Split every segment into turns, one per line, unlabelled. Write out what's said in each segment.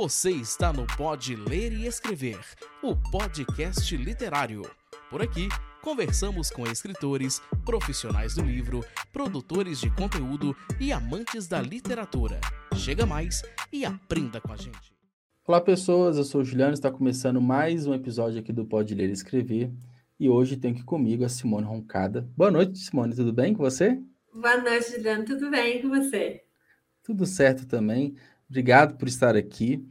Você está no Pode Ler e Escrever, o podcast literário. Por aqui, conversamos com escritores, profissionais do livro, produtores de conteúdo e amantes da literatura. Chega mais e aprenda com a gente.
Olá, pessoas. Eu sou o Juliano. Está começando mais um episódio aqui do Pode Ler e Escrever. E hoje tenho aqui comigo a Simone Roncada. Boa noite, Simone. Tudo bem com você?
Boa noite, Juliano. Tudo bem com você?
Tudo certo também. Obrigado por estar aqui.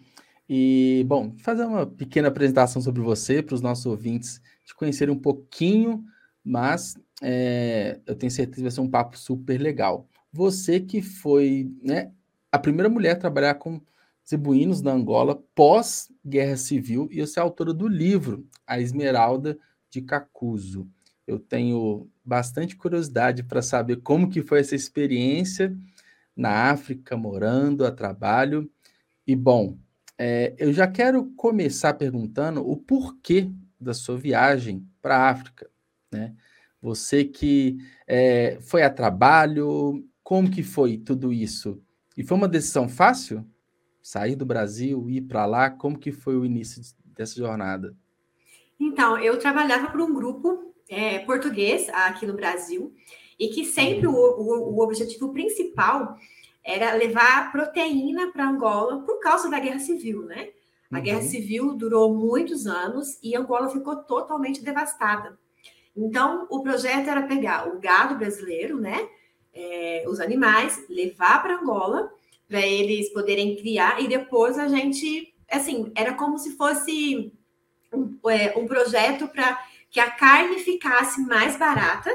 E, bom, fazer uma pequena apresentação sobre você para os nossos ouvintes te conhecerem um pouquinho, mas é, eu tenho certeza que vai ser um papo super legal. Você que foi né, a primeira mulher a trabalhar com zebuínos na Angola pós-guerra civil e você é autora do livro A Esmeralda de Cacuzo. Eu tenho bastante curiosidade para saber como que foi essa experiência na África, morando a trabalho. E, bom, é, eu já quero começar perguntando o porquê da sua viagem para a África. Né? Você que é, foi a trabalho, como que foi tudo isso? E foi uma decisão fácil? Sair do Brasil, ir para lá, como que foi o início dessa jornada?
Então, eu trabalhava para um grupo é, português aqui no Brasil, e que sempre o, o, o objetivo principal era levar proteína para Angola por causa da guerra civil, né? A uhum. guerra civil durou muitos anos e Angola ficou totalmente devastada. Então, o projeto era pegar o gado brasileiro, né? É, os animais, levar para Angola, para eles poderem criar, e depois a gente, assim, era como se fosse um, é, um projeto para que a carne ficasse mais barata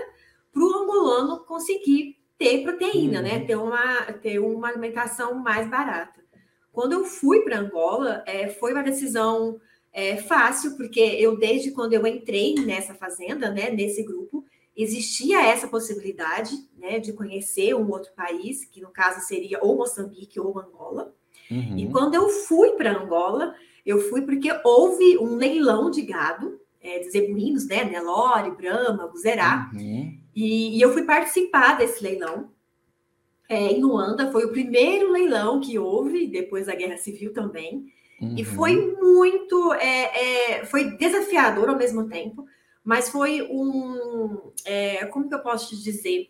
para o angolano conseguir ter proteína, né? uhum. né? Ter uma, ter uma alimentação mais barata. Quando eu fui para Angola, é, foi uma decisão é, fácil, porque eu, desde quando eu entrei nessa fazenda, né, nesse grupo, existia essa possibilidade né, de conhecer um outro país, que no caso seria ou Moçambique ou Angola. Uhum. E quando eu fui para Angola, eu fui porque houve um leilão de gado, é, de zebuínos, né? Nelore, Brahma, Buzerá. Uhum. E, e, eu fui participar desse leilão é, em Luanda. Foi o primeiro leilão que houve, depois da Guerra Civil também. Uhum. E foi muito. É, é, foi desafiador ao mesmo tempo, mas foi um. É, como que eu posso te dizer?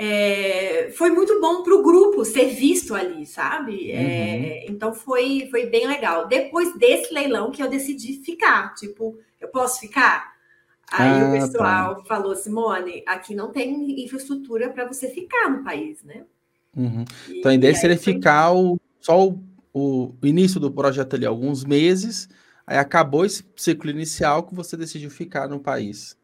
É, foi muito bom para o grupo ser visto ali, sabe? É, uhum. É, então foi, foi bem legal. Depois desse leilão que eu decidi ficar, tipo, eu posso ficar? Aí ah, o pessoal tá. falou, Simone, aqui não tem infraestrutura para você ficar no país, né?
Uhum. então a ideia seria foi... ficar o, só o, o, início do projeto ali, alguns meses, aí acabou esse ciclo inicial que você decidiu ficar no país.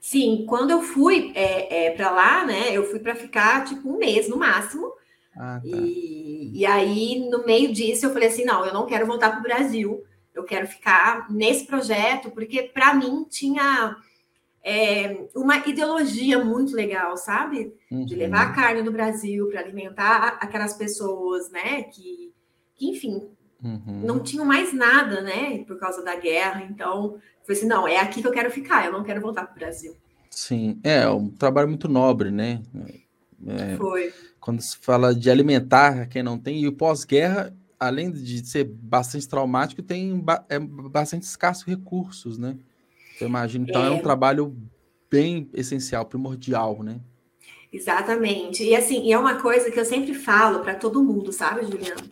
Sim, quando eu fui é, é para lá, né? Eu fui para ficar tipo um mês no máximo. Ah, tá. e, e aí, no meio disso, eu falei assim: não, eu não quero voltar para o Brasil, eu quero ficar nesse projeto, porque para mim tinha é, uma ideologia muito legal, sabe? Uhum. De levar a carne do Brasil para alimentar aquelas pessoas, né? Que, que enfim, uhum. não tinham mais nada, né? Por causa da guerra. Então, Falei assim, não, é aqui que eu quero ficar, eu não quero voltar para o Brasil.
Sim, é um trabalho muito nobre, né?
É, Foi.
Quando se fala de alimentar quem não tem, e o pós-guerra, além de ser bastante traumático, tem ba é bastante escasso recursos, né? Eu imagino, então é, é um trabalho bem essencial, primordial, né?
Exatamente. E assim, e é uma coisa que eu sempre falo para todo mundo, sabe, Juliano?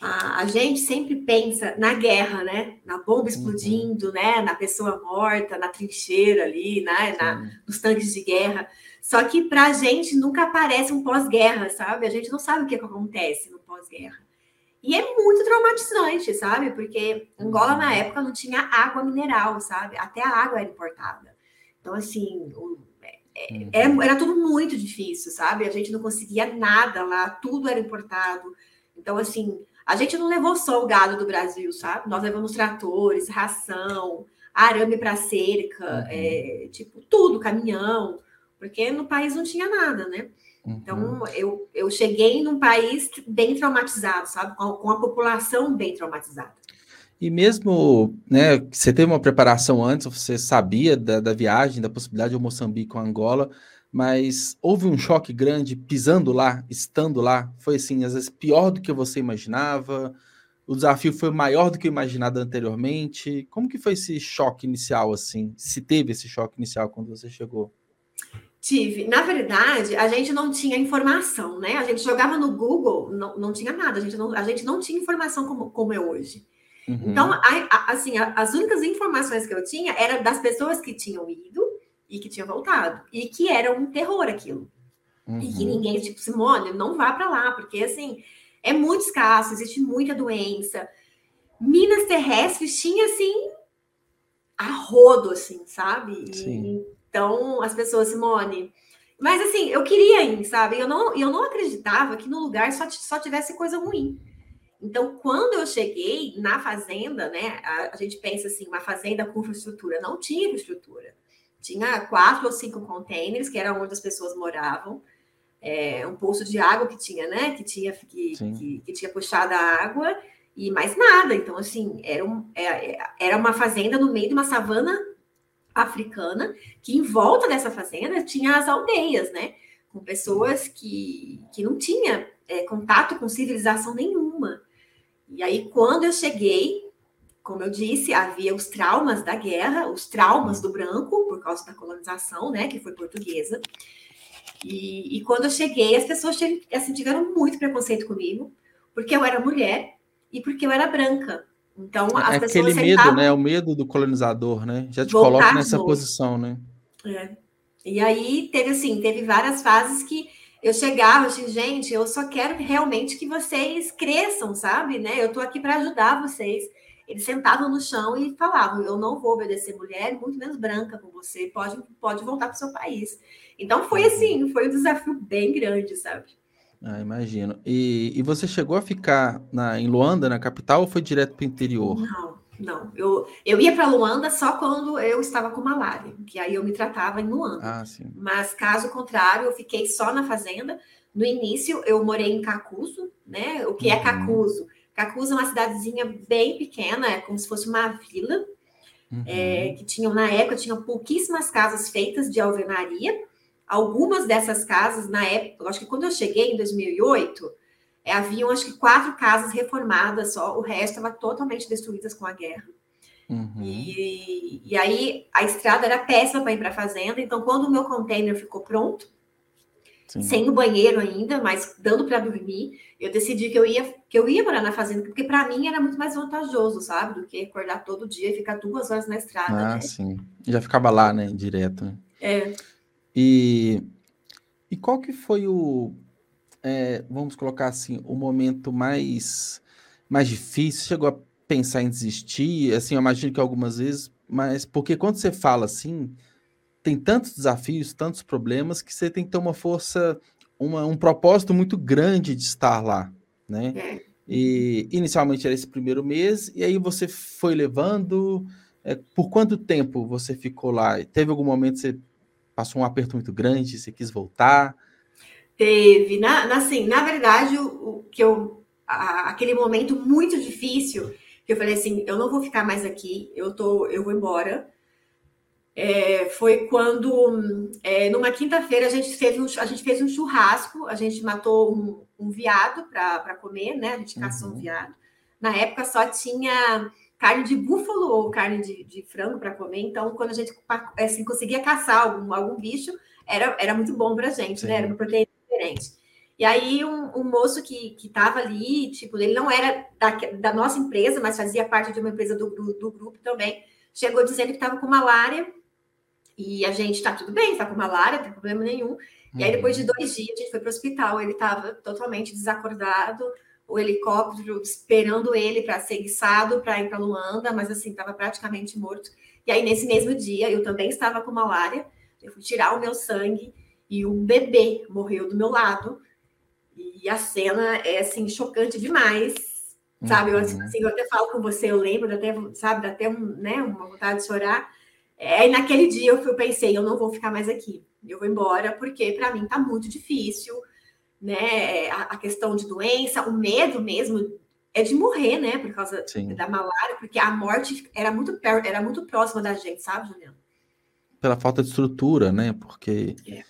A, a, gente sempre pensa na guerra, né? Na bomba uhum. explodindo, uhum. né? Na pessoa morta, na trincheira ali, né? Na, nos tanques de guerra. Só que para a gente nunca aparece um pós-guerra, sabe? A gente não sabe o que, é que acontece no pós-guerra. E é muito traumatizante, sabe? Porque Angola na uhum. época não tinha água mineral, sabe? Até a água era importada. Então, assim, o, é, é, era, era tudo muito difícil, sabe? A gente não conseguia nada lá, tudo era importado. Então, assim, a gente não levou só o gado do Brasil, sabe? Nós levamos tratores, ração, arame para cerca, uhum. é, tipo, tudo, caminhão, porque no país não tinha nada, né? Uhum. Então, eu, eu cheguei num país bem traumatizado, sabe? Com, com a população bem traumatizada.
E mesmo, né, você teve uma preparação antes, você sabia da, da viagem, da possibilidade de Moçambique com Angola, mas houve um choque grande pisando lá, estando lá? Foi assim, às vezes pior do que você imaginava? o desafio foi maior do que imaginado anteriormente? Como que foi esse choque inicial, assim? Se teve esse choque inicial quando você chegou?
Tive. Na verdade, a gente não tinha informação, né? A gente jogava no Google, não, não tinha nada. A gente não, a gente não tinha informação como, como é hoje. Uhum. Então, a, a, assim, a, as únicas informações que eu tinha eram das pessoas que tinham ido e que tinham voltado. E que era um terror aquilo. Uhum. E que uhum. ninguém, tipo, Simone, não vá para lá, porque, assim, é muito escasso, existe muita doença. Minas terrestres tinha, assim, a rodo, assim, sabe? Sim. Então, as pessoas, Simone. Mas assim, eu queria ir, sabe? Eu não, eu não acreditava que no lugar só, só tivesse coisa ruim. Então, quando eu cheguei na fazenda, né? A, a gente pensa assim, uma fazenda com infraestrutura. Não tinha infraestrutura. Tinha quatro ou cinco containers, que era onde as pessoas moravam. É, um poço de água que tinha, né? Que tinha, que, que, que, tinha puxado a água e mais nada. Então, assim, era, um, é, era uma fazenda no meio de uma savana africana, que em volta dessa fazenda tinha as aldeias, né? Com pessoas que, que não tinham é, contato com civilização nenhuma. E aí, quando eu cheguei, como eu disse, havia os traumas da guerra, os traumas do branco, por causa da colonização, né? Que foi portuguesa. E, e quando eu cheguei, as pessoas assim, tiveram muito preconceito comigo, porque eu era mulher e porque eu era branca. Então,
é as é pessoas aquele medo, né? O medo do colonizador, né? Já te coloca nessa posição, né?
É. E aí teve assim, teve várias fases que eu chegava assim, gente, eu só quero realmente que vocês cresçam, sabe? Né? Eu tô aqui para ajudar vocês. Eles sentavam no chão e falavam: Eu não vou obedecer mulher, muito menos branca com você, pode, pode voltar para o seu país. Então foi uhum. assim, foi um desafio bem grande, sabe?
Ah, imagino. E, e você chegou a ficar na, em Luanda, na capital, ou foi direto para o interior?
Não, não. Eu, eu ia para Luanda só quando eu estava com malária, que aí eu me tratava em Luanda. Ah, sim. Mas caso contrário, eu fiquei só na fazenda. No início, eu morei em Cacuzo, né? O que é uhum. Cacuzo é uma cidadezinha bem pequena, é como se fosse uma vila, uhum. é, que tinham, na época, tinham pouquíssimas casas feitas de alvenaria, Algumas dessas casas, na época, acho que quando eu cheguei em 2008, é, haviam acho que quatro casas reformadas só, o resto estava totalmente destruídas com a guerra. Uhum. E, e aí a estrada era péssima para ir para a fazenda, então quando o meu container ficou pronto, Sim. sem o banheiro ainda, mas dando para dormir, eu decidi que eu ia que eu ia morar na fazenda, porque para mim era muito mais vantajoso, sabe, do que acordar todo dia e ficar duas horas na estrada.
Ah,
né?
sim. Já ficava lá, né, direto.
É.
E, e qual que foi o, é, vamos colocar assim, o momento mais, mais difícil? Chegou a pensar em desistir? Assim, eu imagino que algumas vezes, mas porque quando você fala assim, tem tantos desafios, tantos problemas, que você tem que ter uma força, uma, um propósito muito grande de estar lá, né? É. E inicialmente era esse primeiro mês, e aí você foi levando. É, por quanto tempo você ficou lá? Teve algum momento que você Passou um aperto muito grande, você quis voltar?
Teve, na, na assim, na verdade, o, o que eu a, aquele momento muito difícil que eu falei assim, eu não vou ficar mais aqui, eu tô, eu vou embora. É, foi quando é, numa quinta-feira a gente fez um, a gente fez um churrasco, a gente matou um, um veado para comer, né? A gente caçou uhum. um veado. Na época só tinha carne de búfalo ou carne de, de frango para comer. Então, quando a gente assim, conseguia caçar algum, algum bicho, era, era muito bom para a gente, Sim. né? Era uma proteína diferente. E aí, um, um moço que estava ali, tipo, ele não era da, da, nossa empresa, mas fazia parte de uma empresa do, do, do grupo também, chegou dizendo que estava com malária. E a gente está tudo bem, está com malária, não tem problema nenhum. E aí, depois de uhum. dois dias, a gente foi para o hospital. Ele estava totalmente desacordado, o helicóptero esperando ele para ser guiçado para ir para Luanda, mas assim, estava praticamente morto. E aí, nesse mesmo dia, eu também estava com malária, eu fui tirar o meu sangue e um bebê morreu do meu lado. E a cena é assim, chocante demais. Sabe, eu, assim, eu até falo com você, eu lembro, até, sabe, dá até um, né, uma vontade de chorar. É, e naquele dia eu, eu pensei, eu não vou ficar mais aqui, eu vou embora, porque para mim tá muito difícil né? A, a, questão de doença, o medo mesmo é de morrer, né? Por causa Sim. da malária, porque a morte era muito era muito próxima da gente, sabe, Juliano?
Pela falta de estrutura, né? Porque é.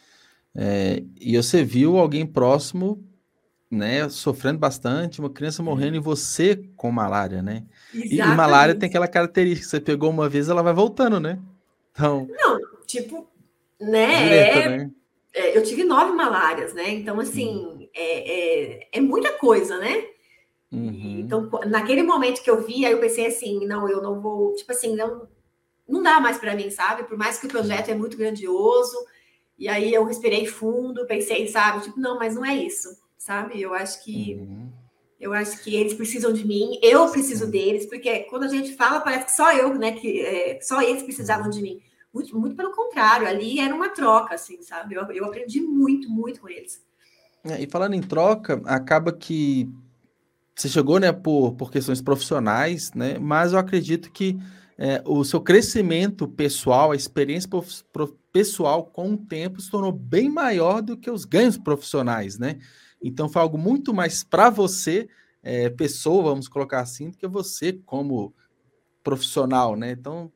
É, e você viu alguém próximo né, sofrendo bastante, uma criança morrendo e você com malária, né? E, e, malária tem aquela característica, você pegou uma vez, ela vai voltando, né?
Então. Não, tipo, né? Direto, é, né? É, eu tive nove malárias, né? Então, assim, uhum. é, é, é, muita coisa, né? Uhum. Então, naquele momento que eu vi, aí eu pensei assim, não, eu não vou, tipo assim, não, não dá mais para mim, sabe? Por mais que o projeto é muito grandioso, e aí eu respirei fundo, pensei, sabe? Tipo, não, mas não é isso, sabe? Eu acho que uhum. eu acho que eles precisam de mim, eu preciso deles, porque quando a gente fala parece que só eu, né? Que é, só eles precisavam de mim. Muito, muito pelo contrário, ali era uma troca, assim, sabe? Eu, eu aprendi muito, muito com eles.
É, e falando em troca, acaba que você chegou, né, por, por questões profissionais, né? Mas eu acredito que é, o seu crescimento pessoal, a experiência pessoal com o tempo se tornou bem maior do que os ganhos profissionais, né? Então foi algo muito mais para você, é, pessoa, vamos colocar assim, do que você como profissional, né? Então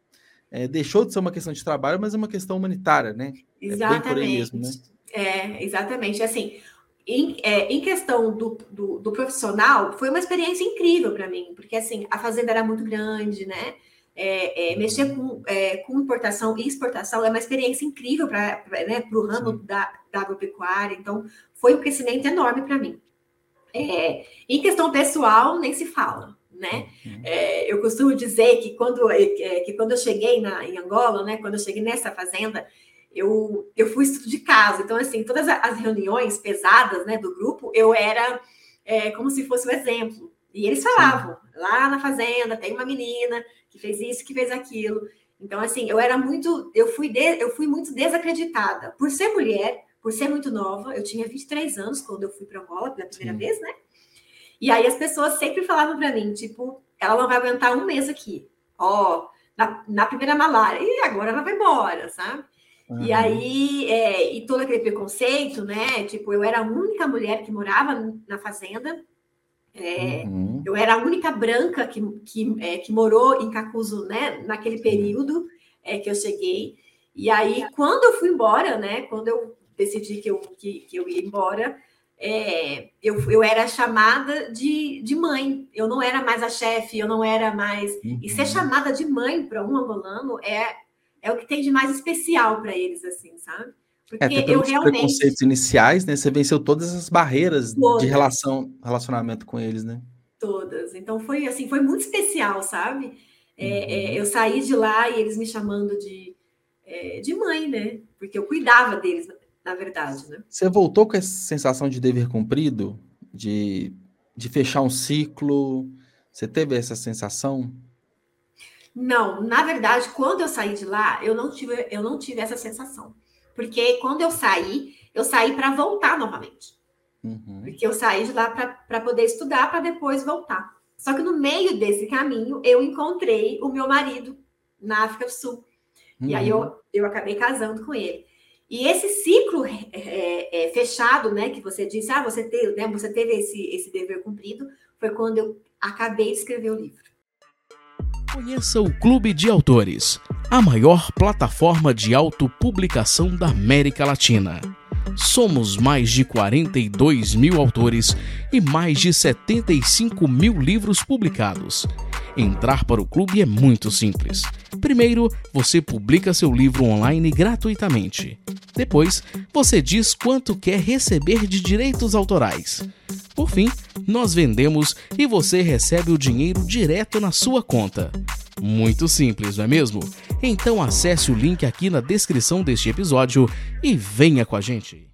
é, deixou de ser uma questão de trabalho, mas é uma questão humanitária, né?
Exatamente. É, mesmo, né? é exatamente. Assim, em, é, em questão do, do, do, profissional, foi uma experiência incrível para mim, porque assim, a fazenda era muito grande, né? É, é, mexer com, é, com, importação e exportação é uma experiência incrível para né, o ramo da, da, agropecuária, então foi um crescimento enorme para mim. É, em questão pessoal, nem se fala, né? Uhum. É, eu costumo dizer que quando, é, que quando eu cheguei na, em Angola, né, quando eu cheguei nessa fazenda, eu, eu fui estudo de casa, então, assim, todas as reuniões pesadas né, do grupo, eu era como se fosse o um exemplo. E eles falavam, lá na fazenda tem uma menina que fez isso, que fez aquilo. Então, assim, eu era muito, eu fui, de, eu fui muito desacreditada. Por ser mulher, por ser muito nova, eu tinha 23 anos quando eu fui para Angola pela primeira Sim. vez, né? E aí as pessoas sempre falavam para mim, tipo, ela não vai aguentar um mês aqui. Ó, na, na primeira malária, e agora ela vai embora, sabe? Uhum. E aí, é, e todo aquele preconceito, né? Tipo, eu era a única mulher que morava na fazenda, é, uhum. Eu era a única branca que, que, é, que morou em Cacuzo, né? Naquele período é, que eu cheguei. E aí, quando eu fui embora, né? Quando eu decidi que eu, que, que eu ia embora, é, eu, eu era chamada de, de mãe. Eu não era mais a chefe, eu não era mais. Uhum. E ser uhum. chamada de mãe para um angolano é, é o que tem de mais especial para eles, assim, sabe?
Porque é, eu realmente... preconceitos iniciais, né? Você venceu todas as barreiras todas. de relação, relacionamento com eles, né?
Todas. Então foi assim, foi muito especial, sabe? É, é uhum. é, eu saí de lá e eles me chamando de, é, de mãe, né? Porque eu cuidava deles, na verdade, né?
Você voltou com essa sensação de dever cumprido, de, de fechar um ciclo? Você teve essa sensação?
Não, na verdade, quando eu saí de lá, eu não tive, eu não tive essa sensação. Porque quando eu saí, eu saí para voltar novamente. Uhum. Porque eu saí de lá para poder estudar, para depois voltar. Só que no meio desse caminho, eu encontrei o meu marido na África do Sul. Uhum. E aí eu, uhum. eu acabei casando com ele. E esse ciclo é, é, é, fechado, né, que você disse, ah, você teve, né, você teve esse, esse dever cumprido, foi quando eu acabei de escrever o livro.
Conheça o Clube de Autores, a maior plataforma de autopublicação da América Latina. Somos mais de 42 mil autores e mais de 75 mil livros publicados. Entrar para o clube é muito simples. Primeiro, você publica seu livro online gratuitamente. Depois, você diz quanto quer receber de direitos autorais. Por fim, nós vendemos e você recebe o dinheiro direto na sua conta. Muito simples, não é mesmo? Então acesse o link aqui na descrição deste episódio e venha com a gente.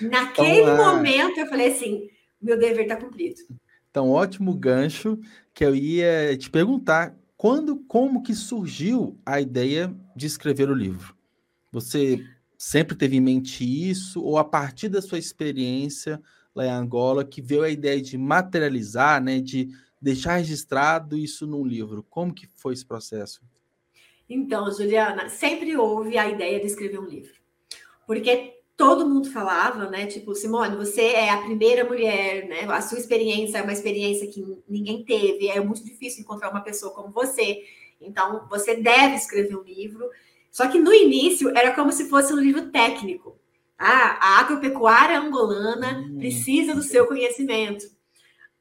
Naquele Olá. momento eu falei assim: meu dever está cumprido.
Então, ótimo gancho que eu ia te perguntar quando, como que surgiu a ideia de escrever o livro? Você sempre teve em mente isso ou a partir da sua experiência lá em Angola que veio a ideia de materializar, né, de deixar registrado isso num livro? Como que foi esse processo?
Então, Juliana, sempre houve a ideia de escrever um livro. Porque todo mundo falava, né? Tipo, Simone, você é a primeira mulher, né? A sua experiência é uma experiência que ninguém teve, é muito difícil encontrar uma pessoa como você. Então, você deve escrever um livro. Só que no início era como se fosse um livro técnico. Ah, a agropecuária angolana hum. precisa do seu conhecimento.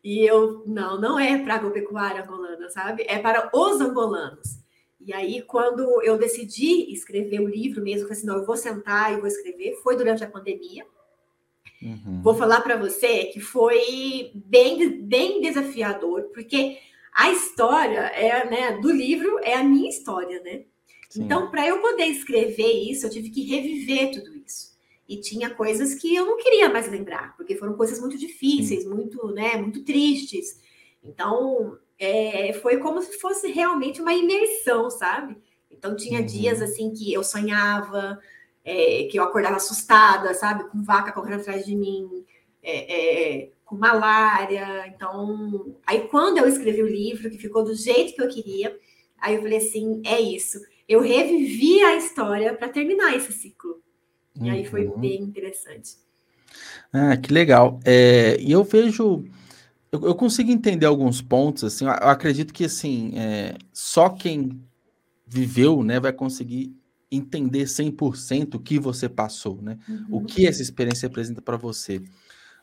E eu, não, não é para a agropecuária angolana, sabe? É para os angolanos. E aí, quando eu decidi escrever o livro mesmo, falei assim, não, eu vou sentar e vou escrever, foi durante a pandemia. Uhum. Vou falar para você que foi bem, bem desafiador, porque a história é, né, do livro é a minha história, né? Sim. Então, para eu poder escrever isso, eu tive que reviver tudo isso. E tinha coisas que eu não queria mais lembrar, porque foram coisas muito difíceis, Sim. muito, né, muito tristes. Então, é, foi como se fosse realmente uma imersão, sabe? Então, tinha uhum. dias assim que eu sonhava, é, que eu acordava assustada, sabe? Com vaca correndo atrás de mim, é, é, com malária. Então, aí quando eu escrevi o livro, que ficou do jeito que eu queria, aí eu falei assim: é isso. Eu revivi a história para terminar esse ciclo. E uhum. aí foi uhum. bem interessante.
Ah, que legal. É, e eu vejo. Eu, eu, consigo entender alguns pontos, assim, eu, acredito que assim, é, só quem viveu, né, vai conseguir entender 100% o que você passou, né? Uhum. O que essa experiência representa para você.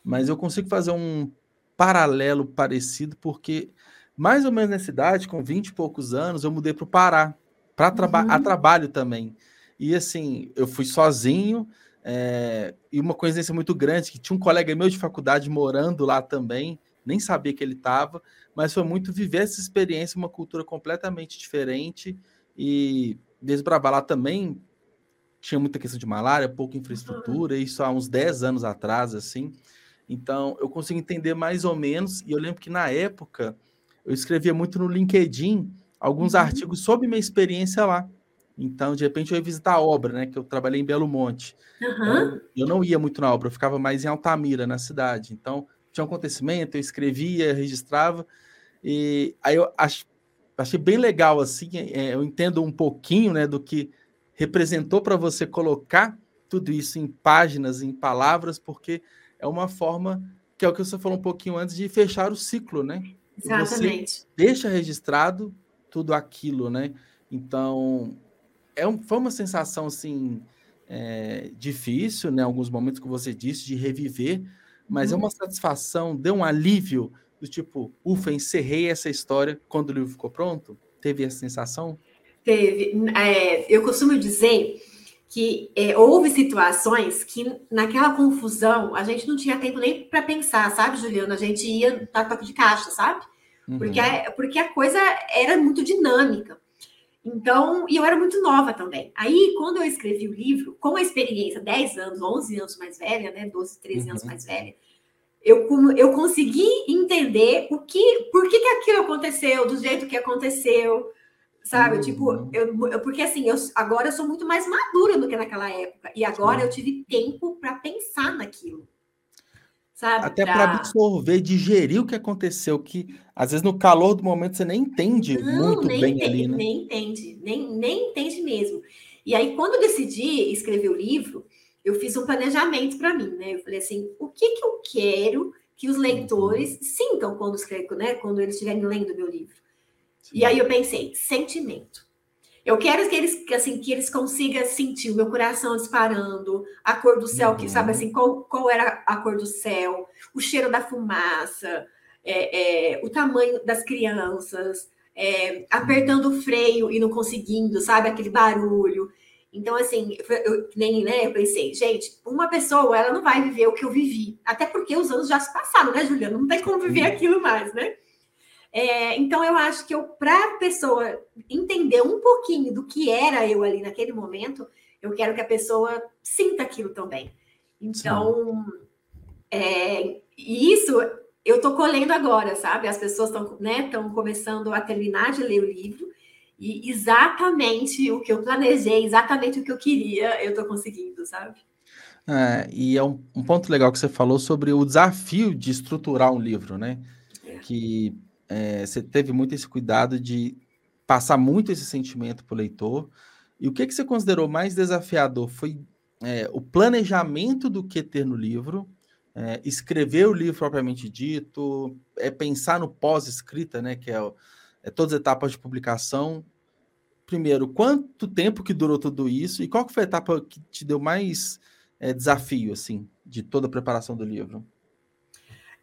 Mas eu consigo fazer um paralelo parecido porque mais ou menos nessa idade, com 20 e poucos anos, eu mudei para o Pará, para traba uhum. a trabalho também. E assim, eu fui sozinho, é, e uma coincidência muito grande, que tinha um colega meu de faculdade morando lá também, nem sabia que ele estava, mas foi muito viver essa experiência, uma cultura completamente diferente, e desbravar lá também tinha muita questão de malária, pouca infraestrutura, uhum. isso há uns 10 anos atrás, assim. Então, eu consigo entender mais ou menos, e eu lembro que na época eu escrevia muito no LinkedIn alguns uhum. artigos sobre minha experiência lá. Então, de repente, eu ia visitar a obra, né? Que eu trabalhei em Belo Monte. Uhum. Então, eu não ia muito na obra, eu ficava mais em Altamira, na cidade. Então, tinha um acontecimento, eu escrevia, registrava. E aí eu ach, achei bem legal, assim, é, eu entendo um pouquinho, né, do que representou para você colocar tudo isso em páginas, em palavras, porque é uma forma, que é o que você falou um pouquinho antes, de fechar o ciclo, né?
Exatamente.
Você deixa registrado tudo aquilo, né? Então, é um, foi uma sensação, assim, é, difícil, né? Alguns momentos que você disse, de reviver, mas é uhum. é uma satisfação, deu um alívio do tipo, ufa, encerrei essa história quando o livro ficou pronto? Teve essa sensação?
Teve. É, eu costumo dizer que é, houve situações que naquela confusão a gente não tinha tempo nem para pensar, sabe, Juliana? A gente ia dar toque de caixa, sabe? Uhum. Porque, a, porque a coisa era muito dinâmica. Então, e eu era muito nova também. Aí, quando eu escrevi o livro, com a experiência, 10 anos, 11 anos mais velha, né, 12, 13 uhum. anos mais velha, eu, eu consegui entender o que, por que, que aquilo aconteceu, do jeito que aconteceu, sabe? Tipo, uhum. Tipo, eu, eu, porque assim, eu, agora eu sou muito mais madura do que naquela época, e agora eu tive tempo para pensar naquilo. Sabe?
Até para absorver, digerir o que aconteceu, que às vezes no calor do momento você nem entende Não, muito nem bem
entende,
ali, né?
Nem entende, nem, nem entende mesmo. E aí, quando eu decidi escrever o livro, eu fiz um planejamento para mim, né? Eu falei assim, o que, que eu quero que os leitores uhum. sintam quando escrevo, né? Quando eles estiverem lendo meu livro. Sim. E aí eu pensei, sentimento. Eu quero que eles, assim, que eles consigam sentir o meu coração disparando, a cor do céu, uhum. que sabe assim, qual, qual era a cor do céu, o cheiro da fumaça, é, é, o tamanho das crianças, é, apertando o freio e não conseguindo, sabe, aquele barulho. Então, assim, eu, nem, né, eu pensei, gente, uma pessoa, ela não vai viver o que eu vivi. Até porque os anos já se passaram, né, Juliana? Não tem como viver aquilo mais, né? É, então, eu acho que eu, para a pessoa entender um pouquinho do que era eu ali naquele momento, eu quero que a pessoa sinta aquilo também. Então, é, isso eu estou colhendo agora, sabe? As pessoas estão né, começando a terminar de ler o livro e exatamente o que eu planejei, exatamente o que eu queria, eu estou conseguindo, sabe?
É, e é um, um, ponto legal que você falou sobre o desafio de estruturar um livro, né? É. Que é, você teve muito esse cuidado de passar muito esse sentimento para o leitor. E o que, que você considerou mais desafiador? Foi é, o planejamento do que ter no livro, é, escrever o livro propriamente dito, é pensar no pós-escrita, né? Que é, é, todas as etapas de publicação. Primeiro, quanto tempo que durou tudo isso e qual que foi a etapa que te deu mais é, desafio, assim, de toda a preparação do livro?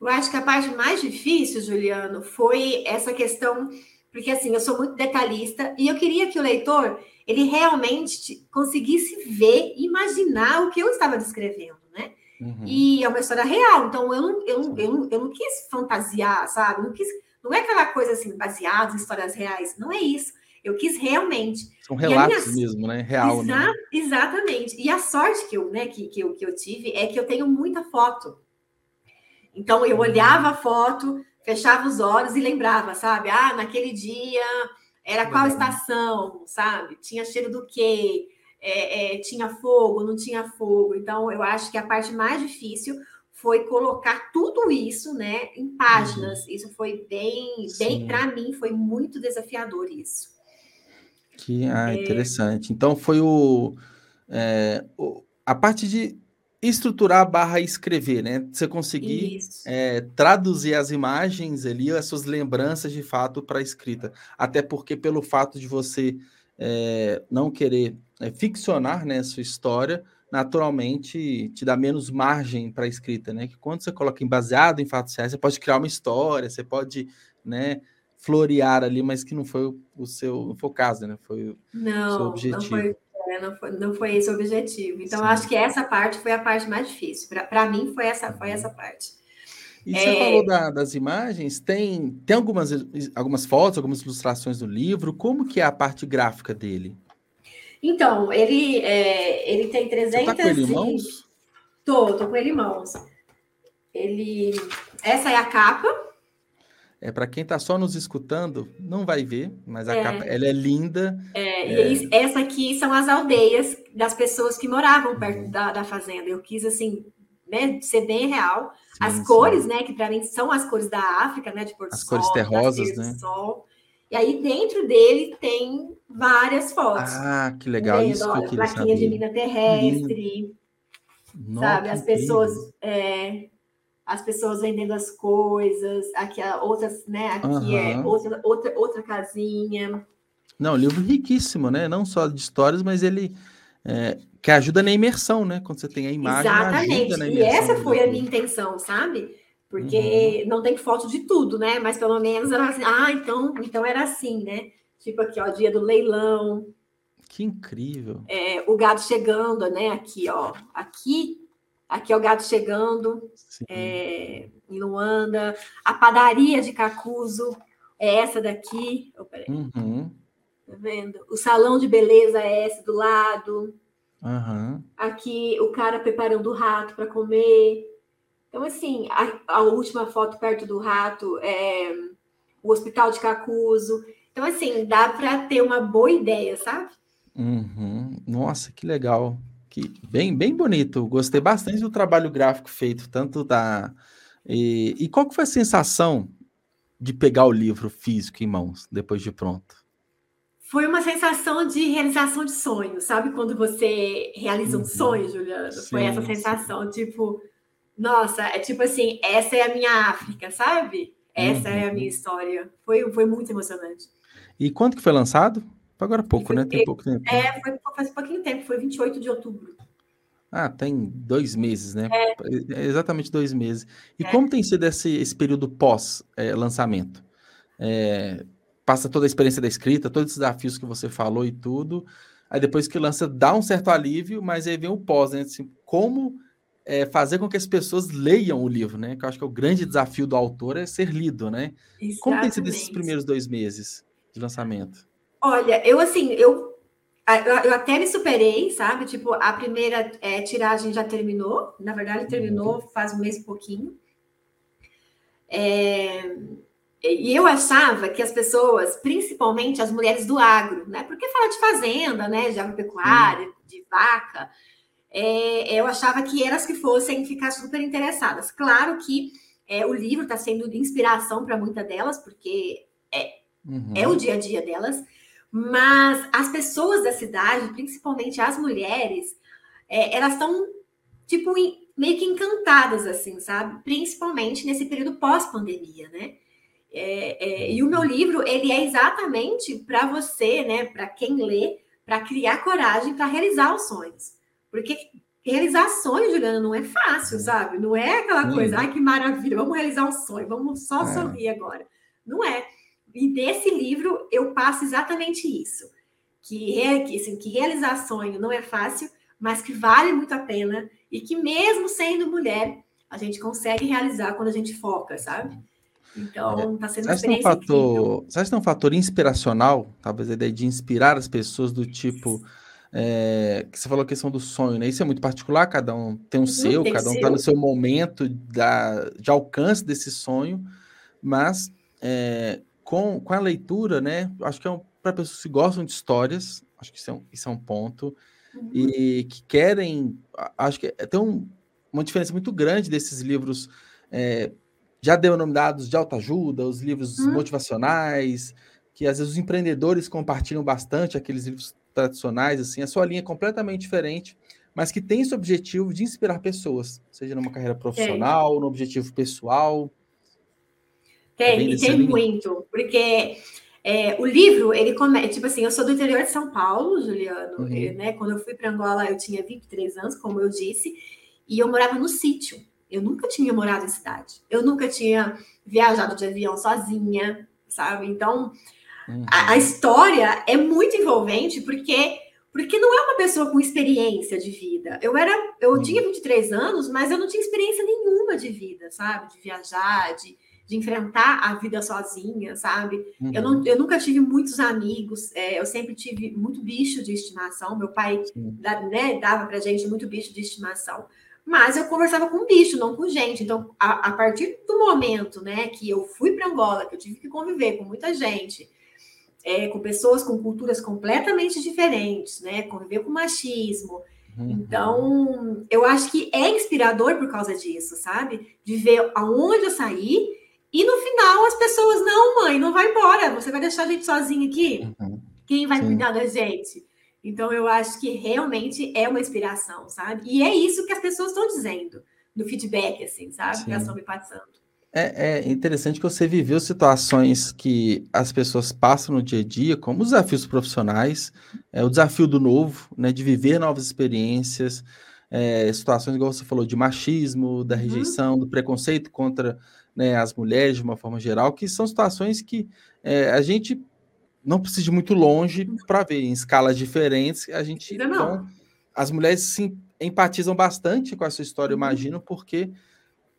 Eu acho que a parte mais difícil, Juliano, foi essa questão, porque assim, eu sou muito detalhista e eu queria que o leitor ele realmente conseguisse ver, imaginar o que eu estava descrevendo, né? Uhum. E é uma história real, então eu não, eu, eu, não, eu não quis fantasiar, sabe? Não, quis, não é aquela coisa assim, baseada em histórias reais, não é isso. Eu quis realmente.
São relatos minha... mesmo, né? Real.
Exa
né?
Exatamente. E a sorte que eu, né, que, que, eu, que eu tive é que eu tenho muita foto. Então eu olhava a foto, fechava os olhos e lembrava, sabe? Ah, naquele dia era qual estação, sabe? Tinha cheiro do quê? É, é, tinha fogo, não tinha fogo. Então, eu acho que a parte mais difícil foi colocar tudo isso, né, em páginas. Uhum. Isso foi bem, bem para mim, foi muito desafiador isso.
Que ah, é... interessante. Então, foi o, é, o a parte de estruturar barra escrever, né? Você conseguir é, traduzir as imagens ali, as suas lembranças de fato para a escrita. Até porque pelo fato de você é, não querer é, ficcionar né, a sua história, naturalmente te dá menos margem para a escrita, né? Que quando você coloca em baseado em fatos reais, você pode criar uma história, você pode, né? florear ali, mas que não foi o, seu, não foi o caso, né? Foi
não, o seu objetivo. Não foi é, não foi, não foi esse o objetivo. Então, Sim. acho que essa parte foi a parte mais difícil. Para mim, foi essa, foi essa parte.
E você é... falou da, das imagens, tem, tem algumas, algumas fotos, algumas ilustrações do livro. Como que é a parte gráfica dele?
Então, ele, é, ele tem 300... Você tá com ele em mãos? Tô, tô com ele em mãos. Ele... Essa é a capa,
é para quem está só nos escutando, não vai ver, mas a é. capa ela é linda.
É, é... E essa aqui são as aldeias das pessoas que moravam perto uhum. da, da fazenda. Eu quis assim, né, ser bem real. Sim, as sim. cores, né, que para mim são as cores da África, né, de Porto
As cores terrosas, né?
Sol. E aí dentro dele tem várias fotos.
Ah, que legal! Vendo, Isso olha, que eu
plaquinha de mina terrestre. Nossa, sabe, as pessoas é, as pessoas vendendo as coisas, aqui outras, né? Aqui uhum. é outra, outra, outra casinha.
Não, livro riquíssimo, né? Não só de histórias, mas ele é, que ajuda na imersão, né? Quando você tem a imagem.
Exatamente. e essa foi a minha intenção, sabe? Porque uhum. não tem foto de tudo, né? Mas pelo menos era assim, ah, então, então era assim, né? Tipo aqui, ó, dia do leilão.
Que incrível.
É, o gado chegando, né? Aqui, ó. Aqui Aqui é o gado chegando, é, em Luanda. A padaria de Cacuzo é essa daqui. Oh, uhum. Tá vendo? O salão de beleza é esse do lado.
Uhum.
Aqui o cara preparando o rato para comer. Então, assim, a, a, última foto perto do rato é o hospital de Cacuzo. Então, assim, dá para ter uma boa ideia, sabe?
Uhum. Nossa, que legal que bem, bem bonito. Gostei bastante do trabalho gráfico feito, tanto da. E, e qual que foi a sensação de pegar o livro físico em mãos depois de pronto?
Foi uma sensação de realização de sonho, sabe? Quando você realiza um uhum. sonho, Juliana. Sim, foi essa sensação, sim. tipo, nossa, é tipo assim, essa é a minha África, sabe? Essa uhum. é a minha uhum. história. Foi, foi muito emocionante.
E quando que foi lançado? Agora há pouco, né? Tem pouco tempo.
É, foi faz pouquinho tempo, foi 28 de outubro.
Ah, tem dois meses, né? É. é exatamente dois meses. E é. como tem sido esse, esse período pós-lançamento? É, passa toda a experiência da escrita, todos os desafios que você falou e tudo. Aí depois que lança, dá um certo alívio, mas aí vem o pós, né? Assim, como é, fazer com que as pessoas leiam o livro, né? Que eu acho que é o grande desafio do autor é ser lido, né? Exatamente. Como tem sido esses primeiros dois meses de lançamento?
Olha, eu assim, eu, eu até me superei, sabe? Tipo, a primeira é, tiragem já terminou. Na verdade, terminou uhum. faz um mês e pouquinho. É, e eu achava que as pessoas, principalmente as mulheres do agro, né? Porque fala de fazenda, né? De agropecuária, de vaca. É, eu achava que elas que fossem ficar super interessadas. Claro que é, o livro está sendo de inspiração para muitas delas, porque é, uhum. é o dia a dia delas. Mas as pessoas da cidade, principalmente as mulheres, é, elas estão, tipo, meio que encantadas, assim, sabe? Principalmente nesse período pós-pandemia, né? É, é, e o meu livro, ele é exatamente para você, né? Para quem lê, para criar coragem para realizar os sonhos. Porque realizar sonho, Juliana, não é fácil, sabe? Não é aquela Sim. coisa, ai que maravilha, vamos realizar um sonho, vamos só é. sorrir agora. Não é. E nesse livro eu passo exatamente isso. Que, que, assim, que realizar sonho não é fácil, mas que vale muito a pena e que mesmo sendo mulher, a gente consegue realizar quando a gente foca, sabe? Então, está sendo uma experiência
um fator, Você acha que é um fator inspiracional? Talvez a ideia de inspirar as pessoas do tipo... É, que você falou a questão do sonho, né? Isso é muito particular, cada um tem um uhum, seu, cada um está no seu momento da, de alcance desse sonho, mas é, com, com a leitura, né? Acho que é um, para pessoas que gostam de histórias, acho que isso é um, isso é um ponto, uhum. e que querem, acho que tem um, uma diferença muito grande desses livros é, já denominados de autoajuda, os livros uhum. motivacionais, que às vezes os empreendedores compartilham bastante aqueles livros tradicionais, assim, a sua linha é completamente diferente, mas que tem esse objetivo de inspirar pessoas, seja numa carreira profissional, é. no objetivo pessoal.
Tem, e tem muito, porque é, o livro, ele começa, tipo assim, eu sou do interior de São Paulo, Juliano, uhum. né? Quando eu fui para Angola, eu tinha 23 anos, como eu disse, e eu morava no sítio. Eu nunca tinha morado em cidade. Eu nunca tinha viajado de avião sozinha, sabe? Então, uhum. a, a história é muito envolvente porque porque não é uma pessoa com experiência de vida. Eu era, eu uhum. tinha 23 anos, mas eu não tinha experiência nenhuma de vida, sabe? De viajar, de, de enfrentar a vida sozinha, sabe? Uhum. Eu, não, eu nunca tive muitos amigos, é, eu sempre tive muito bicho de estimação. Meu pai da, né, dava pra gente muito bicho de estimação, mas eu conversava com bicho, não com gente. Então, a, a partir do momento né, que eu fui para Angola, que eu tive que conviver com muita gente, é, com pessoas com culturas completamente diferentes, né? Conviver com machismo. Uhum. Então, eu acho que é inspirador por causa disso, sabe? De ver aonde eu saí e no final as pessoas, não, mãe, não vai embora, você vai deixar a gente sozinha aqui? Uhum. Quem vai Sim. cuidar da gente? Então eu acho que realmente é uma inspiração, sabe? E é isso que as pessoas estão dizendo no feedback, assim, sabe? Sim. Que elas estão me passando.
É, é, interessante que você viveu situações que as pessoas passam no dia a dia, como os desafios profissionais, é, o desafio do novo, né, de viver novas experiências, é, situações, igual você falou, de machismo, da uhum. rejeição, uhum. do preconceito contra né, as mulheres de uma forma geral, que são situações que é, a gente não precisa ir muito longe para ver em escalas diferentes. A gente então, as mulheres se empatizam bastante com a sua história, eu uhum. imagino, porque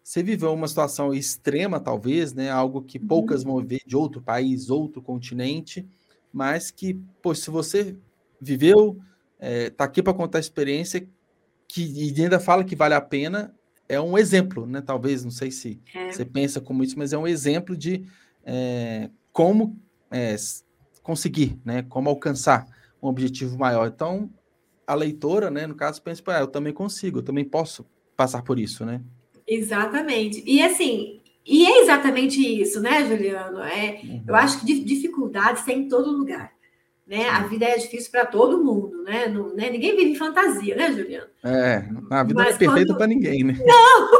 você viveu uma situação extrema, talvez, né? Algo que uhum. poucas vão ver de outro país, outro continente, mas que, pô, se você viveu, é, tá aqui para contar a experiência que e ainda fala que vale a pena, é um exemplo, né? Talvez, não sei se é. você pensa como isso, mas é um exemplo de é, como é, conseguir, né? Como alcançar um objetivo maior. Então, a leitora, né? No caso, pensa, ah, eu também consigo, eu também posso passar por isso, né?
Exatamente. E assim, e é exatamente isso, né, Juliano? É, uhum. Eu acho que dificuldades tem em todo lugar. Né? A vida é difícil para todo mundo, né? Não, né? Ninguém vive em fantasia, né, Juliano?
É, a vida Mas não é perfeita quando... para ninguém, né?
Não,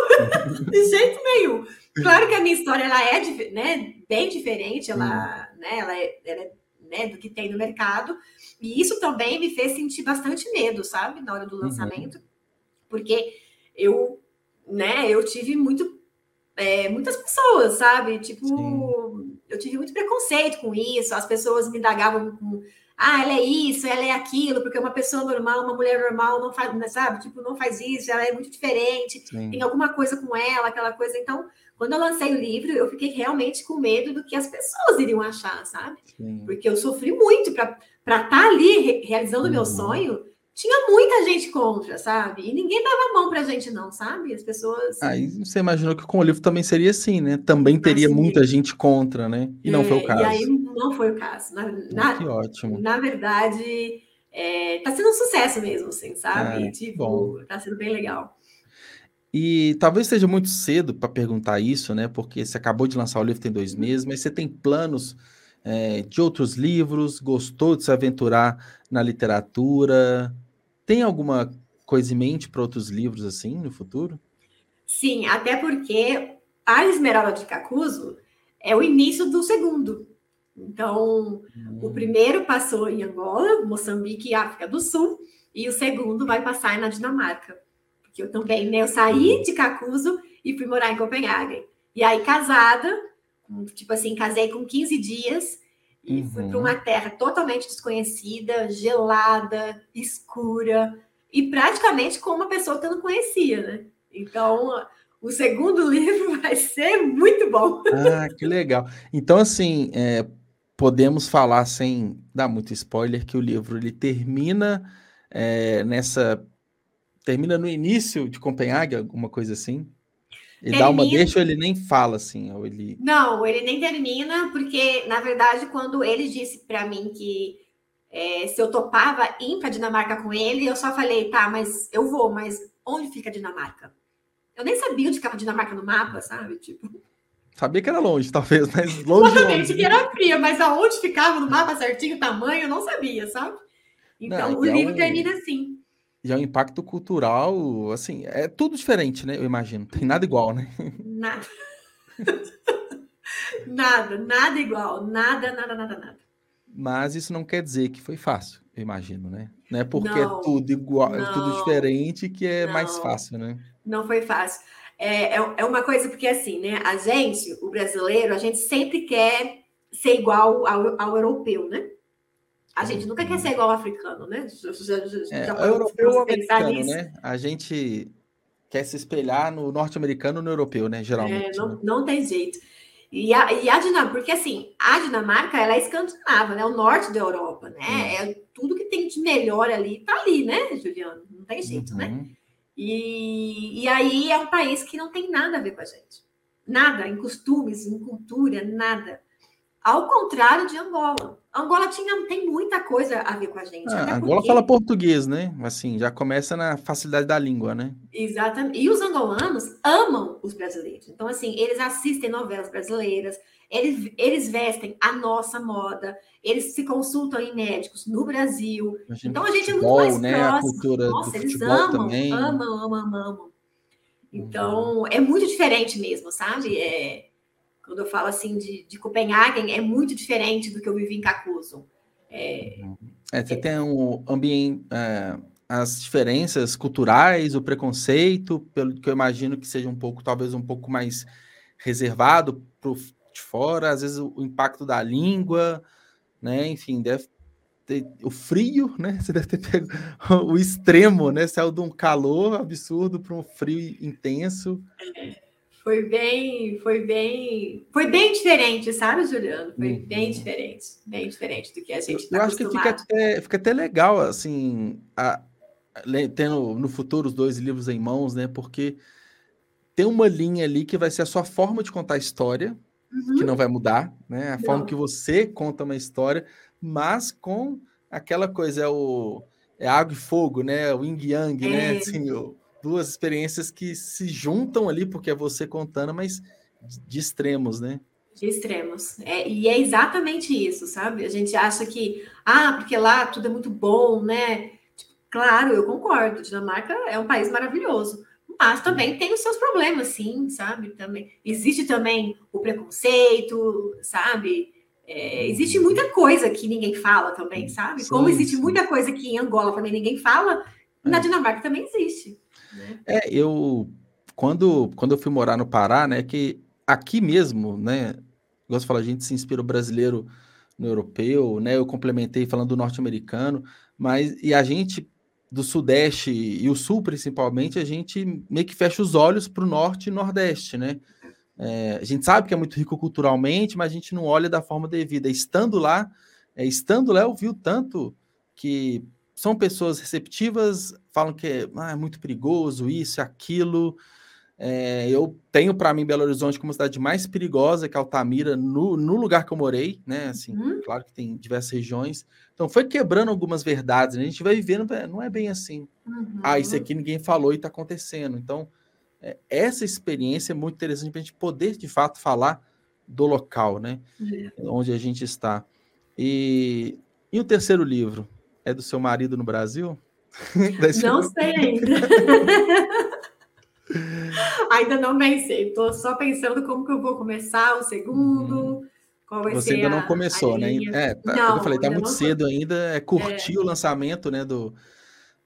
de jeito nenhum. Claro que a minha história ela é né, bem diferente, ela, né, ela é, ela é né, do que tem no mercado, e isso também me fez sentir bastante medo, sabe, na hora do uhum. lançamento, uhum. porque eu, né, eu tive muito, é, muitas pessoas, sabe, tipo, Sim. eu tive muito preconceito com isso, as pessoas me indagavam com ah, ela é isso, ela é aquilo, porque uma pessoa normal, uma mulher normal não faz, sabe? Tipo, não faz isso, ela é muito diferente, Sim. tem alguma coisa com ela, aquela coisa. Então, quando eu lancei o livro, eu fiquei realmente com medo do que as pessoas iriam achar, sabe? Sim. Porque eu sofri muito para estar tá ali re realizando o meu uhum. sonho tinha muita gente contra, sabe? E ninguém dava mão pra gente, não, sabe? As pessoas.
Aí você imaginou que com o livro também seria assim, né? Também teria assim, muita gente contra, né? E é, não foi o caso.
E aí não foi o caso. Na, na, que ótimo. Na verdade, é, tá sendo um sucesso mesmo, assim, sabe? É, tipo, bom. tá sendo bem legal.
E talvez seja muito cedo para perguntar isso, né? Porque você acabou de lançar o livro tem dois meses, mas você tem planos é, de outros livros? Gostou de se aventurar na literatura? Tem alguma coisa em mente para outros livros assim no futuro?
Sim, até porque a Esmeralda de Cacuzo é o início do segundo. Então, hum. o primeiro passou em Angola, Moçambique e África do Sul, e o segundo vai passar na Dinamarca. que eu também, né? Eu saí de Cacuso e fui morar em Copenhague. E aí, casada, tipo assim, casei com 15 dias e uhum. fui para uma terra totalmente desconhecida, gelada, escura, e praticamente com uma pessoa que eu não conhecia, né? Então, o segundo livro vai ser muito bom.
Ah, que legal. Então, assim, é, podemos falar sem dar muito spoiler que o livro ele termina é, nessa termina no início de Copenhague, alguma coisa assim. Ele termina... dá uma deixa ou ele nem fala assim, ou ele
Não, ele nem termina porque na verdade quando ele disse para mim que é, se eu topava ir para Dinamarca com ele, eu só falei, tá, mas eu vou, mas onde fica a Dinamarca? Eu nem sabia onde ficava a Dinamarca no mapa, sabe? Tipo.
Sabia que era longe, talvez, mas longe.
Exatamente, que era fria, mas aonde ficava no mapa certinho, o tamanho, eu não sabia, sabe? Então não, o livro é um... termina assim.
Já é um impacto cultural, assim, é tudo diferente, né? Eu imagino. Tem nada igual, né?
Nada. nada, nada igual. Nada, nada, nada, nada.
Mas isso não quer dizer que foi fácil, eu imagino, né? Não é porque é não, é tudo igual, não, é tudo diferente que é não, mais fácil, né?
Não foi fácil. É, é, é, uma coisa porque assim, né? A gente, o brasileiro, a gente sempre quer ser igual ao, ao europeu, né? A gente nunca quer ser igual ao africano, né? Já,
já, é, europeu ou americano, né? A gente quer se espelhar no norte-americano no europeu, né? Geralmente.
É, não,
né?
não tem jeito. E a, e a Dinamarca, porque assim, a Dinamarca ela é escandinava, né? O norte da Europa, né? Uhum. É tudo que tem de melhor ali, tá ali, né, Juliano? Não tem jeito, né? uhum. né? E, e aí é um país que não tem nada a ver com a gente. Nada, em costumes, em cultura, nada. Ao contrário de Angola. Angola tinha, tem muita coisa a ver com a gente.
Ah, Angola porque... fala português, né? Assim, já começa na facilidade da língua, né?
Exatamente. E os angolanos amam os brasileiros. Então, assim, eles assistem novelas brasileiras, eles, eles vestem a nossa moda, eles se consultam em médicos no Brasil. Imagina então, a gente futebol, é muito mais
né?
próximo.
A cultura
nossa,
do
eles
amam,
também. amam, amam, amam. Então, uhum. é muito diferente mesmo, sabe? É quando eu falo assim de, de Copenhague, é muito diferente do que eu vivi em Cacuso. É,
é, você tem um ambiente, é, as diferenças culturais, o preconceito, pelo que eu imagino que seja um pouco, talvez um pouco mais reservado para de fora, às vezes o, impacto da língua, né? Enfim, deve ter, o frio, né? Você deve ter pego o extremo, né? Saiu de um calor absurdo para um frio intenso.
Foi bem, foi bem, foi bem diferente, sabe, Juliano? Foi uhum. bem diferente, bem diferente do que a gente está
Eu acho que fica até, fica até legal, assim, a, tendo no futuro os dois livros em mãos, né? Porque tem uma linha ali que vai ser a sua forma de contar a história, uhum. que não vai mudar, né? A não. forma que você conta uma história, mas com aquela coisa, é o é água e fogo, né? O yin yang, né? é. né? Assim, o, duas experiências que se juntam ali, porque é você contando, mas de extremos, né?
De extremos. É, e é exatamente isso, sabe? A gente acha que, ah, porque lá tudo é muito bom, né? Tipo, claro, eu concordo. Dinamarca é um país maravilhoso. Mas também tem os seus problemas, sim, sabe? Também existe também o preconceito, sabe? É, existe muita coisa que ninguém fala também, sabe? Sim, Como existe sim. muita coisa que em Angola também ninguém fala, na é. Dinamarca também existe.
Né? É, eu quando, quando eu fui morar no Pará, né, que aqui mesmo, né, gosto de falar, a gente se inspira o brasileiro no europeu, né, eu complementei falando do norte-americano, mas e a gente do sudeste e o sul principalmente, a gente meio que fecha os olhos para o norte e nordeste, né? É, a gente sabe que é muito rico culturalmente, mas a gente não olha da forma devida. Estando lá, é, estando lá, eu vi tanto que são pessoas receptivas, falam que é, ah, é muito perigoso, isso, aquilo. É, eu tenho para mim Belo Horizonte como a cidade mais perigosa que Altamira no, no lugar que eu morei, né? Assim, uhum. claro que tem diversas regiões. Então foi quebrando algumas verdades. Né? A gente vai vivendo, não é bem assim. Uhum. Ah, isso aqui ninguém falou e está acontecendo. Então é, essa experiência é muito interessante para a gente poder de fato falar do local, né? Uhum. Onde a gente está. E, e o terceiro livro, é do seu marido no Brasil?
não sei ainda. ainda não pensei. Estou só pensando como que eu vou começar o segundo. Uhum. Qual vai
Você ainda a, não começou, né? É, tá, não, eu falei, tá muito cedo ainda. É curtir é. o lançamento, né, do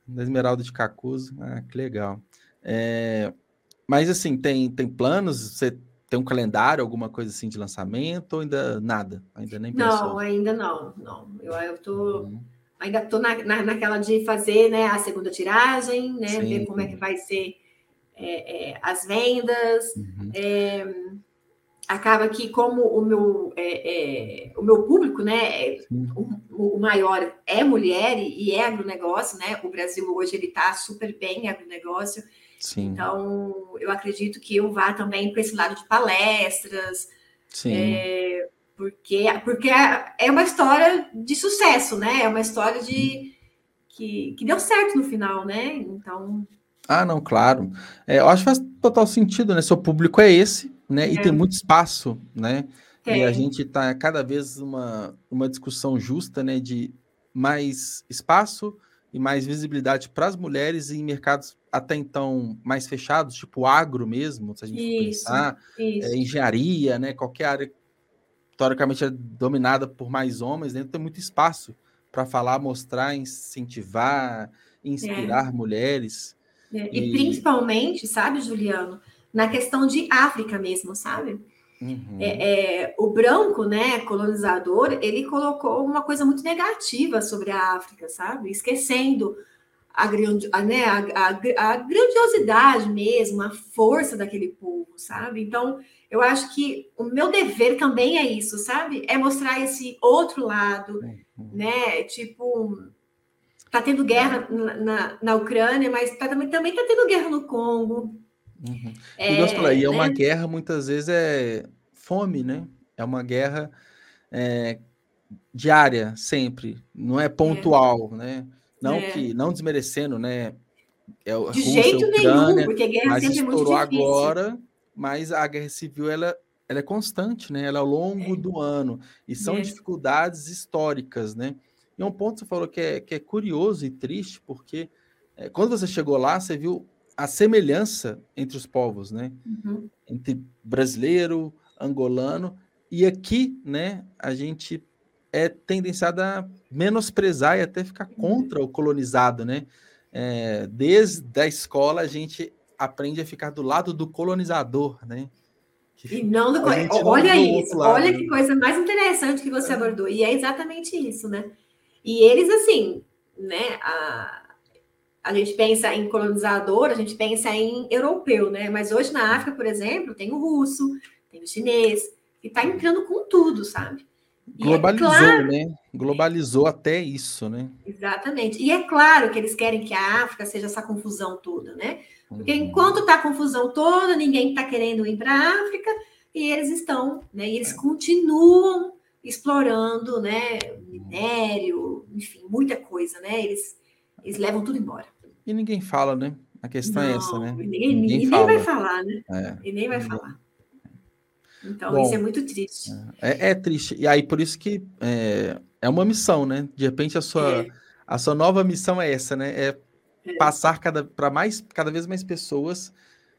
da Esmeralda de Cacuzo. Ah, que legal. É, mas assim, tem, tem planos? Você tem um calendário, alguma coisa assim de lançamento ou ainda nada? Ainda nem
pensou? Não, ainda não, não. Eu, eu tô. Uhum. Ainda estou na, na, naquela de fazer né, a segunda tiragem, né? Sim. Ver como é que vai ser é, é, as vendas. Uhum. É, acaba que como o meu é, é, o meu público né é, o, o, maior é mulher e é agronegócio né o Brasil hoje ele está super bem em agronegócio Sim. então eu acredito que eu vá também para esse lado de palestras porque porque é uma história de sucesso né é uma história de que, que deu certo no final né então
ah não claro é, eu acho que faz total sentido né seu público é esse né? É. E tem muito espaço, né? E a gente está cada vez uma, uma discussão justa, né? De mais espaço e mais visibilidade para as mulheres em mercados até então mais fechados, tipo agro mesmo, se a gente isso, pensar, é, engenharia, né? Qualquer área teoricamente é dominada por mais homens, né? Tem muito espaço para falar, mostrar, incentivar, inspirar é. mulheres.
É. E, e, principalmente, sabe, Juliano, na questão de África mesmo, sabe? Uhum. É, é, o branco, né, colonizador, ele colocou uma coisa muito negativa sobre a África, sabe? Esquecendo a, a, né, a, a, grandiosidade mesmo, a força daquele povo, sabe? Então, eu acho que o meu dever também é isso, sabe? É mostrar esse outro lado, uhum. né? Tipo, tá tendo guerra na, na, na Ucrânia, mas tá, também, também tá tendo guerra no Congo,
Uhum. É, e, falar, e é uma né? guerra, muitas vezes, é fome, né? É uma guerra é, diária, sempre. Não é pontual, é. né? Não é. que, não desmerecendo, né?
É, De Rússia, jeito Ucrânia, nenhum, porque a guerra
mas
sempre
é muito difícil. agora, mas a guerra civil, ela, ela é constante, né? Ela é ao longo do ano. E são dificuldades históricas, né? E um ponto que você falou que é, que é curioso e triste, porque é, quando você chegou lá, você viu a semelhança entre os povos, né? Uhum. Entre brasileiro, angolano, e aqui, né, a gente é tendenciado a menosprezar e até ficar uhum. contra o colonizado, né? É, desde a escola a gente aprende a ficar do lado do colonizador, né?
E não do olha isso, olha que coisa mais interessante que você abordou. E é exatamente isso, né? E eles assim, né? A, a gente pensa em colonizador, a gente pensa em europeu, né? Mas hoje na África, por exemplo, tem o russo, tem o chinês, que está entrando com tudo, sabe?
E é Globalizou, é claro... né? Globalizou até isso, né?
Exatamente. E é claro que eles querem que a África seja essa confusão toda, né? Porque uhum. enquanto está a confusão toda, ninguém está querendo ir para a África e eles estão, né? E eles é. continuam explorando, né? Minério, enfim, muita coisa, né? Eles, eles levam tudo embora.
E ninguém fala, né? A questão
Não,
é essa, né?
Ninguém, ninguém, ninguém vai falar, né? É. E nem vai falar. Então, Bom, isso é muito triste.
É, é, triste. E aí, por isso que é, é uma missão, né? De repente, a sua, é. a sua nova missão é essa, né? É, é. passar para mais, cada vez mais pessoas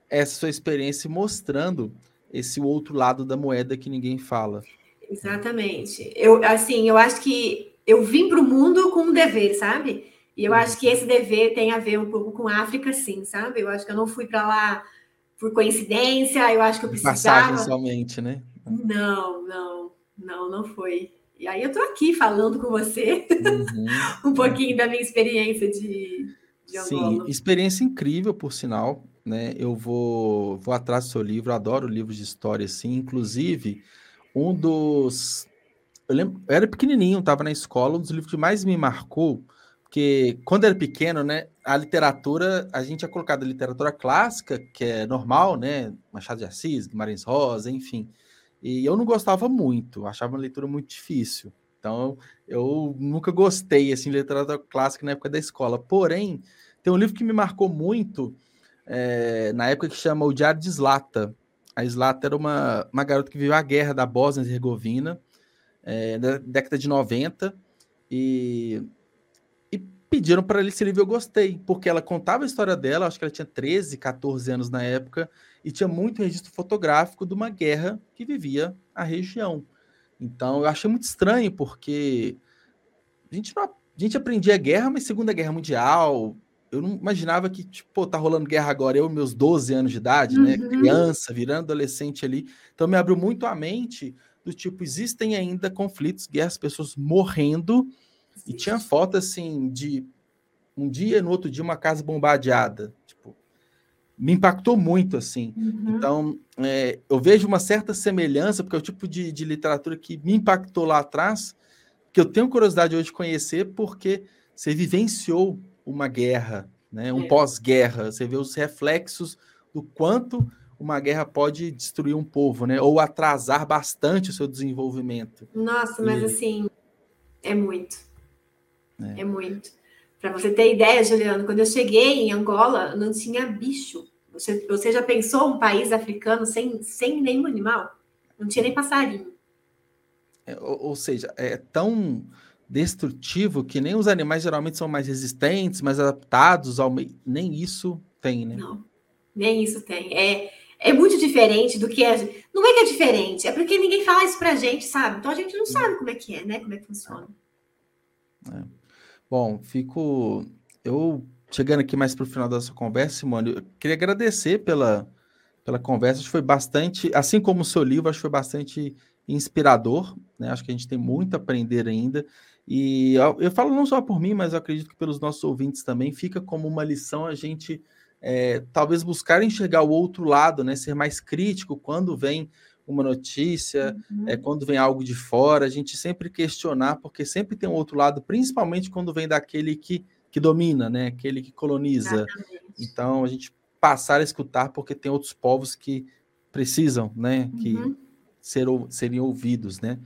essa sua experiência mostrando esse outro lado da moeda que ninguém fala.
Exatamente. Eu, assim, eu acho que eu vim para o mundo com um dever, sabe? E eu acho que esse dever tem a ver um pouco com a África, sim, sabe? Eu acho que eu não fui para lá por coincidência, eu acho que eu precisava. Passagem
somente, né?
Não, não, não, não foi. E aí eu tô aqui falando com você uhum. um pouquinho da minha experiência de, de
Sim, experiência incrível, por sinal, né? Eu vou, vou atrás do seu livro, adoro livros de história, assim, inclusive um dos... Eu, lembro, eu era pequenininho, estava na escola, um dos livros que mais me marcou porque quando era pequeno, né, a literatura, a gente é colocado a literatura clássica, que é normal, né, Machado de Assis, Guimarães Rosa, enfim. E eu não gostava muito, achava uma leitura muito difícil. Então, eu nunca gostei assim de literatura clássica na época da escola. Porém, tem um livro que me marcou muito é, na época que chama O Diário de Slata. A Slata era uma, uma garota que viveu a guerra da Bósnia e Herzegovina, é, da década de 90, e pediram para ler esse livro eu gostei, porque ela contava a história dela, acho que ela tinha 13, 14 anos na época, e tinha muito registro fotográfico de uma guerra que vivia a região. Então eu achei muito estranho, porque a gente, não, a gente aprendia guerra, mas Segunda Guerra Mundial, eu não imaginava que, tipo, tá rolando guerra agora, eu, meus 12 anos de idade, né?
Uhum.
Criança, virando adolescente ali. Então me abriu muito a mente do tipo, existem ainda conflitos, guerras, pessoas morrendo. E tinha foto assim de um dia no outro dia uma casa bombardeada. Tipo, me impactou muito assim.
Uhum.
Então, é, eu vejo uma certa semelhança, porque é o tipo de, de literatura que me impactou lá atrás, que eu tenho curiosidade hoje de conhecer, porque você vivenciou uma guerra, né? um
É.
pós-guerra, você vê os reflexos do quanto uma guerra pode destruir um povo, né? ou atrasar bastante o seu desenvolvimento.
Nossa, mas
E-
assim, é muito.
É.
É, muito. Para você ter ideia, Juliano, quando eu cheguei em Angola, não tinha bicho. Você, você já pensou um país africano sem, sem nenhum animal? Não tinha nem passarinho.
É, ou, ou seja, é tão destrutivo que nem os animais geralmente são mais resistentes, mais adaptados ao meio. Nem isso tem, né?
Não, nem isso tem. É, é muito diferente do que é. Não é que é diferente, é porque ninguém fala isso pra gente, sabe? Então a gente não sabe como é que é, né? Como é que funciona.
Bom, fico. Eu chegando aqui mais para o final da nossa conversa, Simone, eu queria agradecer pela, pela conversa. Acho que foi bastante, assim como o seu livro, acho que foi bastante inspirador, né? Acho que a gente tem muito a aprender ainda. E eu, eu falo não só por mim, mas eu acredito que pelos nossos ouvintes também, fica como uma lição a gente é, talvez buscar enxergar o outro lado, né? Ser mais crítico quando vem uma notícia,
Uhum.
é, quando vem algo de fora, a gente sempre questionar, porque sempre tem um outro lado, principalmente quando vem daquele que, que domina, né? Aquele que coloniza.
Exatamente.
Então, a gente passar a escutar, porque tem outros povos que precisam, né? Que
Uhum.
Ser, serem ouvidos, né?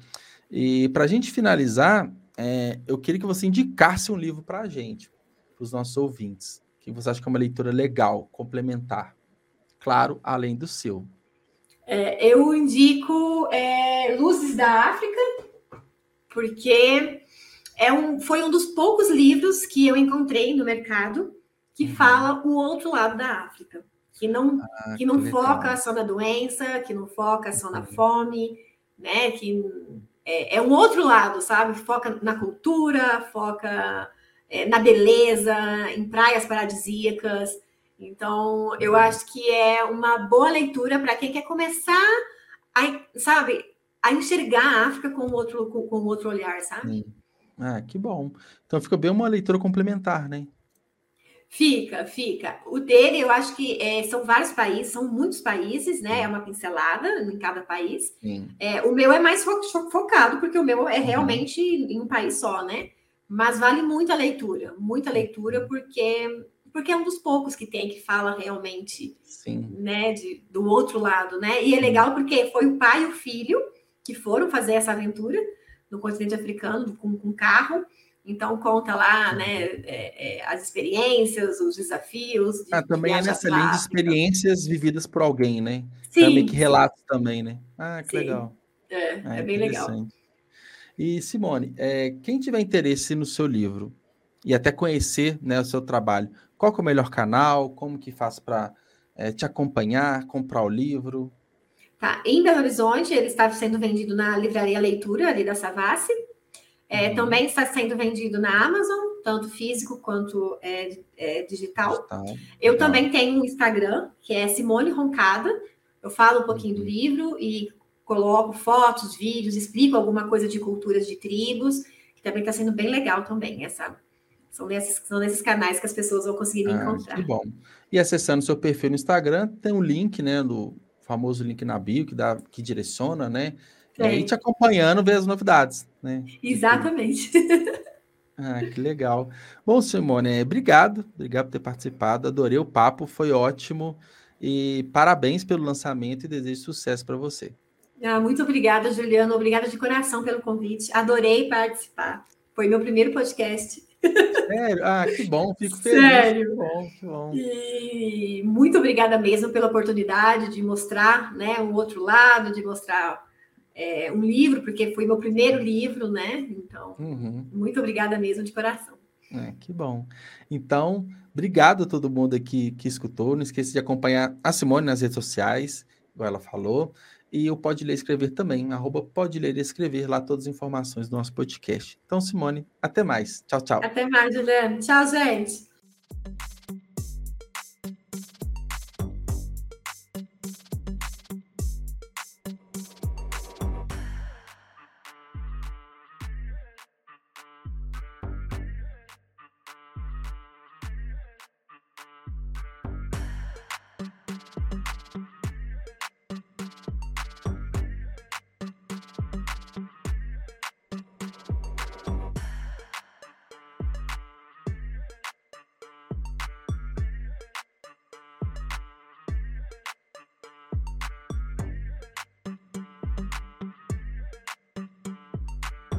E para a gente finalizar, é, eu queria que você indicasse um livro para a gente, para os nossos ouvintes, que você acha que é uma leitura legal, complementar. Claro, além do seu.
É, eu indico é, Luzes da África, porque é um, foi um dos poucos livros que eu encontrei no mercado que
Uhum.
fala o outro lado da África, que não,
Ah,
que não
legal.
foca só na doença, que não foca só na fome, né? Que é, é um outro lado, sabe? Foca na cultura, foca é, na beleza, em praias paradisíacas. Então, eu
Uhum.
acho que é uma boa leitura para quem quer começar a, sabe, a enxergar a África com outro, com, com outro olhar, sabe?
Ah, que bom. Então fica bem uma leitura complementar, né?
Fica, fica. O dele, eu acho que é, são vários países, são muitos países, né? É uma pincelada em cada país. É, o meu é mais fo- fo- focado, porque o meu é
Uhum.
realmente em um país só, né? Mas vale muito a leitura, muita leitura, porque, porque é um dos poucos que tem que fala realmente
Sim.
né, de, do outro lado, né? E é legal porque foi o pai e o filho que foram fazer essa aventura no continente africano com, com carro. Então conta lá, né, é, é, as experiências, os desafios. de
Ah, também é nessa linha de experiências vividas por alguém, né?
Sim,
também que relatos também, né? Ah, que
Sim.
legal.
é,
Ah,
é bem legal.
E Simone, é, quem tiver interesse no seu livro e até conhecer né, o seu trabalho, qual é o melhor canal? Como que faz para te acompanhar, comprar o livro?
Tá, em Belo Horizonte, ele está sendo vendido na Livraria Leitura, ali da Savassi. É,
Uhum.
Também está sendo vendido na Amazon, tanto físico quanto é, é, digital.
Digital.
Eu
Legal.
também tenho um Instagram, que é Simone Roncada. Eu falo um pouquinho do
Uhum.
livro e coloco fotos, vídeos, explico alguma coisa de culturas de tribos, que também está sendo bem legal também. Essa, são, nesses, são nesses canais que as pessoas vão conseguir me
Ah,
encontrar.
que bom. E acessando seu perfil no Instagram, tem um link, né, do famoso link na bio que dá, que direciona, né? É, e te acompanhando ver as novidades, né?
Exatamente.
Ah, que legal. Bom, Simone, obrigado, obrigado por ter participado. Adorei o papo, foi ótimo. E parabéns pelo lançamento e desejo sucesso para você.
Ah, muito obrigada, Juliana. Obrigada de coração pelo convite. Adorei participar. Foi meu primeiro podcast.
Sério? Ah, que bom, fico feliz.
Sério?
Que bom, que bom.
E muito obrigada mesmo pela oportunidade de mostrar né, um outro lado, de mostrar é, um livro, porque foi meu primeiro livro, né? Então,
Uhum.
muito obrigada mesmo de coração.
É, que bom. Então, obrigado a todo mundo aqui que escutou. Não esqueça de acompanhar a Simone nas redes sociais, igual ela falou. E o Pode Ler e Escrever também, arroba Pode Ler e Escrever, lá todas as informações do nosso podcast. Então, Simone, até mais. Tchau, tchau.
Até mais, Juliana. Tchau, gente.